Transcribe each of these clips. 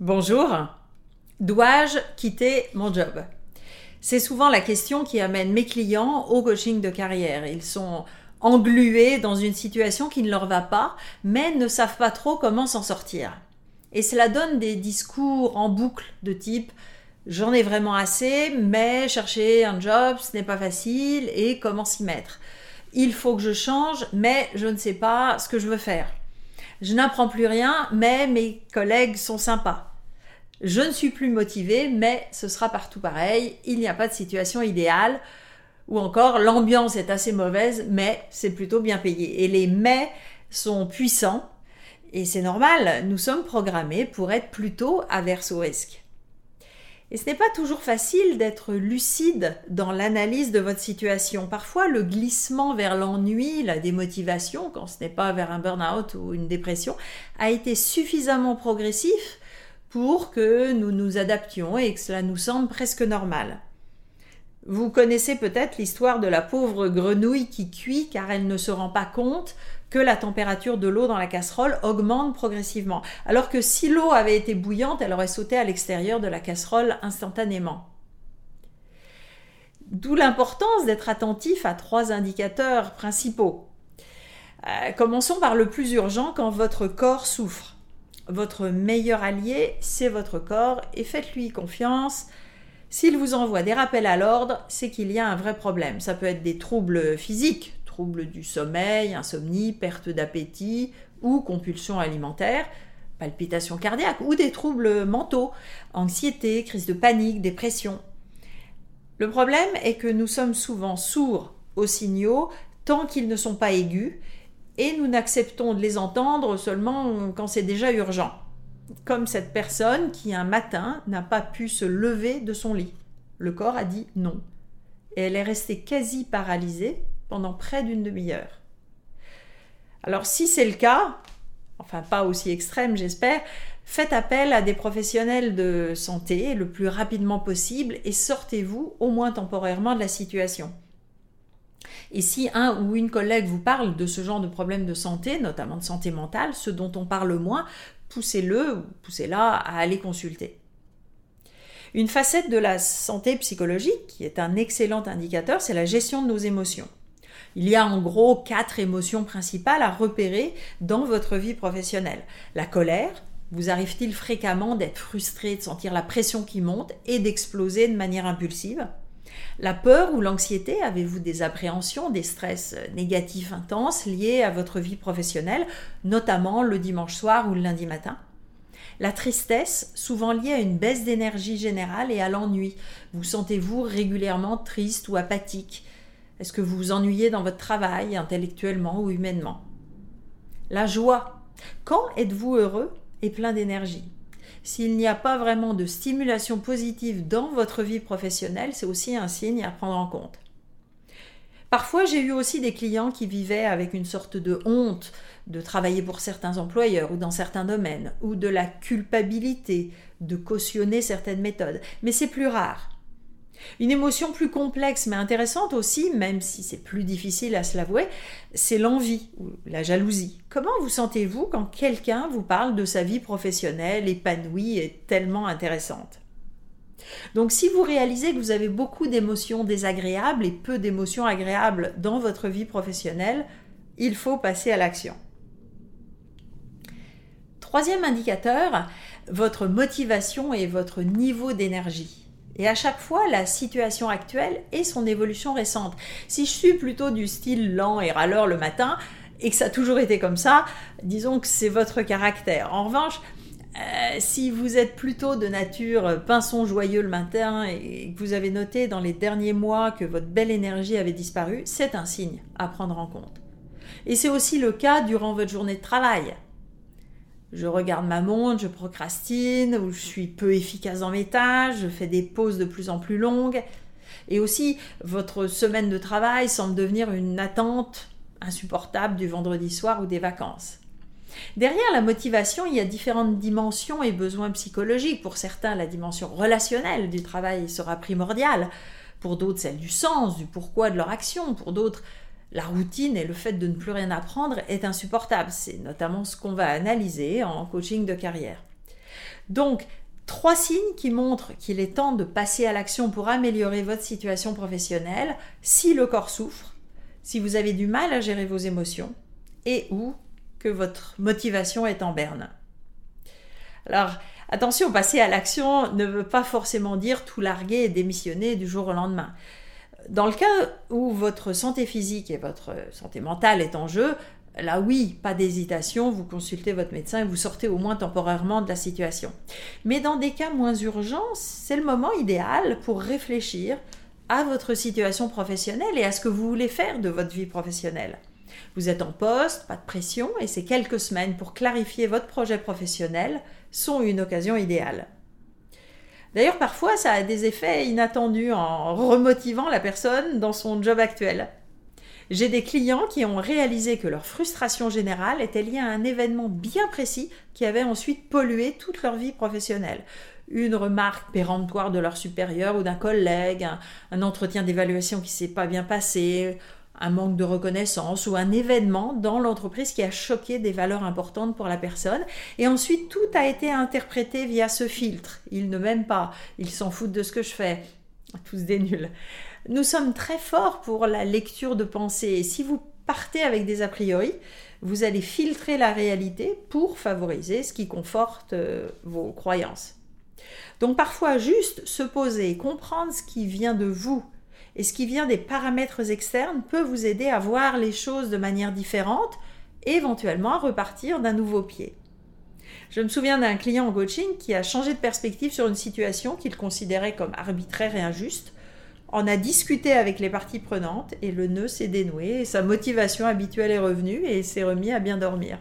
Bonjour. Dois-je quitter mon job? C'est souvent la question qui amène mes clients au coaching de carrière. Ils sont englués dans une situation qui ne leur va pas, mais ne savent pas trop comment s'en sortir. Et cela donne des discours en boucle de type j'en ai vraiment assez, mais chercher un job, ce n'est pas facile, et comment s'y mettre? Il faut que je change, mais je ne sais pas ce que je veux faire. Je n'apprends plus rien, mais mes collègues sont sympas. Je ne suis plus motivé, mais ce sera partout pareil. Il n'y a pas de situation idéale. Ou encore, l'ambiance est assez mauvaise, mais c'est plutôt bien payé. Et les mais sont puissants. Et c'est normal, nous sommes programmés pour être plutôt averse au risque. Et ce n'est pas toujours facile d'être lucide dans l'analyse de votre situation. Parfois, le glissement vers l'ennui, la démotivation, quand ce n'est pas vers un burn-out ou une dépression, a été suffisamment progressif pour que nous nous adaptions et que cela nous semble presque normal. Vous connaissez peut-être l'histoire de la pauvre grenouille qui cuit car elle ne se rend pas compte que la température de l'eau dans la casserole augmente progressivement, alors que si l'eau avait été bouillante, elle aurait sauté à l'extérieur de la casserole instantanément. D'où l'importance d'être attentif à trois indicateurs principaux. Euh, commençons par le plus urgent quand votre corps souffre. Votre meilleur allié, c'est votre corps et faites-lui confiance. S'il vous envoie des rappels à l'ordre, c'est qu'il y a un vrai problème. Ça peut être des troubles physiques, troubles du sommeil, insomnie, perte d'appétit ou compulsion alimentaire, palpitations cardiaques ou des troubles mentaux, anxiété, crise de panique, dépression. Le problème est que nous sommes souvent sourds aux signaux tant qu'ils ne sont pas aigus et nous n'acceptons de les entendre seulement quand c'est déjà urgent. Comme cette personne qui un matin n'a pas pu se lever de son lit. Le corps a dit non. Et elle est restée quasi paralysée pendant près d'une demi-heure. Alors si c'est le cas, enfin pas aussi extrême j'espère, faites appel à des professionnels de santé le plus rapidement possible et sortez-vous au moins temporairement de la situation. Et si un ou une collègue vous parle de ce genre de problème de santé, notamment de santé mentale, ce dont on parle moins, poussez-le ou poussez-la à aller consulter. Une facette de la santé psychologique, qui est un excellent indicateur, c'est la gestion de nos émotions. Il y a en gros quatre émotions principales à repérer dans votre vie professionnelle. La colère, vous arrive-t-il fréquemment d'être frustré, de sentir la pression qui monte et d'exploser de manière impulsive? La peur ou l'anxiété, avez-vous des appréhensions, des stress négatifs intenses liés à votre vie professionnelle, notamment le dimanche soir ou le lundi matin? La tristesse, souvent liée à une baisse d'énergie générale et à l'ennui. Vous sentez-vous régulièrement triste ou apathique? Est-ce que vous vous ennuyez dans votre travail, intellectuellement ou humainement? La joie. Quand êtes-vous heureux et plein d'énergie? S'il n'y a pas vraiment de stimulation positive dans votre vie professionnelle, c'est aussi un signe à prendre en compte. Parfois, j'ai eu aussi des clients qui vivaient avec une sorte de honte de travailler pour certains employeurs ou dans certains domaines, ou de la culpabilité de cautionner certaines méthodes, mais c'est plus rare. Une émotion plus complexe mais intéressante aussi, même si c'est plus difficile à se l'avouer, c'est l'envie ou la jalousie. Comment vous sentez-vous quand quelqu'un vous parle de sa vie professionnelle épanouie et tellement intéressante? Donc si vous réalisez que vous avez beaucoup d'émotions désagréables et peu d'émotions agréables dans votre vie professionnelle, il faut passer à l'action. Troisième indicateur, votre motivation et votre niveau d'énergie et à chaque fois la situation actuelle et son évolution récente. Si je suis plutôt du style lent et râleur le matin, et que ça a toujours été comme ça, disons que c'est votre caractère. En revanche, euh, si vous êtes plutôt de nature pinson joyeux le matin et que vous avez noté dans les derniers mois que votre belle énergie avait disparu, c'est un signe à prendre en compte. Et c'est aussi le cas durant votre journée de travail je regarde ma montre, je procrastine, ou je suis peu efficace dans mes tâches, je fais des pauses de plus en plus longues. Et aussi, votre semaine de travail semble devenir une attente insupportable du vendredi soir ou des vacances. Derrière la motivation, il y a différentes dimensions et besoins psychologiques. Pour certains, la dimension relationnelle du travail sera primordiale. Pour d'autres, celle du sens, du pourquoi de leur action. Pour d'autres, la routine et le fait de ne plus rien apprendre est insupportable. C'est notamment ce qu'on va analyser en coaching de carrière. Donc, trois signes qui montrent qu'il est temps de passer à l'action pour améliorer votre situation professionnelle si le corps souffre, si vous avez du mal à gérer vos émotions et ou que votre motivation est en berne. Alors, attention, passer à l'action ne veut pas forcément dire tout larguer et démissionner du jour au lendemain. Dans le cas où votre santé physique et votre santé mentale est en jeu, là oui, pas d'hésitation, vous consultez votre médecin et vous sortez au moins temporairement de la situation. Mais dans des cas moins urgents, c'est le moment idéal pour réfléchir à votre situation professionnelle et à ce que vous voulez faire de votre vie professionnelle. Vous êtes en poste, pas de pression, et ces quelques semaines pour clarifier votre projet professionnel sont une occasion idéale. D'ailleurs, parfois, ça a des effets inattendus en remotivant la personne dans son job actuel. J'ai des clients qui ont réalisé que leur frustration générale était liée à un événement bien précis qui avait ensuite pollué toute leur vie professionnelle. Une remarque péremptoire de leur supérieur ou d'un collègue, un, entretien d'évaluation qui s'est pas bien passé, un manque de reconnaissance ou un événement dans l'entreprise qui a choqué des valeurs importantes pour la personne. Et ensuite, tout a été interprété via ce filtre. Ils ne m'aiment pas, ils s'en foutent de ce que je fais. Tous des nuls. Nous sommes très forts pour la lecture de pensée si vous partez avec des a priori, vous allez filtrer la réalité pour favoriser ce qui conforte euh, vos croyances. Donc parfois juste se poser, comprendre ce qui vient de vous et ce qui vient des paramètres externes peut vous aider à voir les choses de manière différente et éventuellement à repartir d'un nouveau pied. Je me souviens d'un client en coaching qui a changé de perspective sur une situation qu'il considérait comme arbitraire et injuste. On a discuté avec les parties prenantes et le nœud s'est dénoué et sa motivation habituelle est revenue et s'est remis à bien dormir.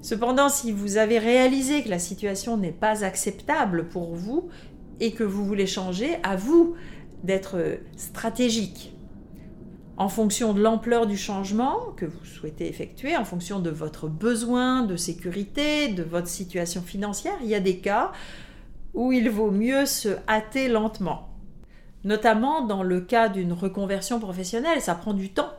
Cependant, si vous avez réalisé que la situation n'est pas acceptable pour vous et que vous voulez changer, à vous d'être stratégique en fonction de l'ampleur du changement que vous souhaitez effectuer, en fonction de votre besoin de sécurité, de votre situation financière. Il y a des cas où il vaut mieux se hâter lentement. Notamment dans le cas d'une reconversion professionnelle, ça prend du temps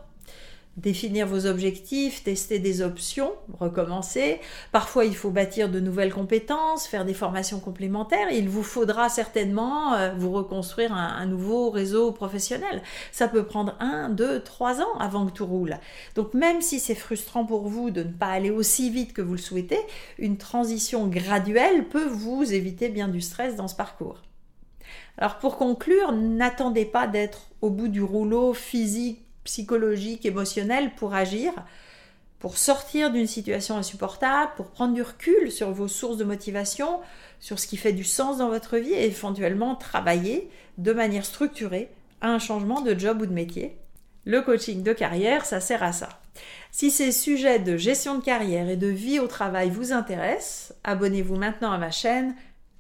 définir vos objectifs, tester des options, recommencer. Parfois, il faut bâtir de nouvelles compétences, faire des formations complémentaires. Il vous faudra certainement euh, vous reconstruire un, nouveau réseau professionnel. Ça peut prendre un, deux, trois ans avant que tout roule. Donc, même si c'est frustrant pour vous de ne pas aller aussi vite que vous le souhaitez, une transition graduelle peut vous éviter bien du stress dans ce parcours. Alors pour conclure, n'attendez pas d'être au bout du rouleau physique psychologique, émotionnel pour agir, pour sortir d'une situation insupportable, pour prendre du recul sur vos sources de motivation, sur ce qui fait du sens dans votre vie et éventuellement travailler de manière structurée à un changement de job ou de métier. Le coaching de carrière, ça sert à ça. Si ces sujets de gestion de carrière et de vie au travail vous intéressent, abonnez-vous maintenant à ma chaîne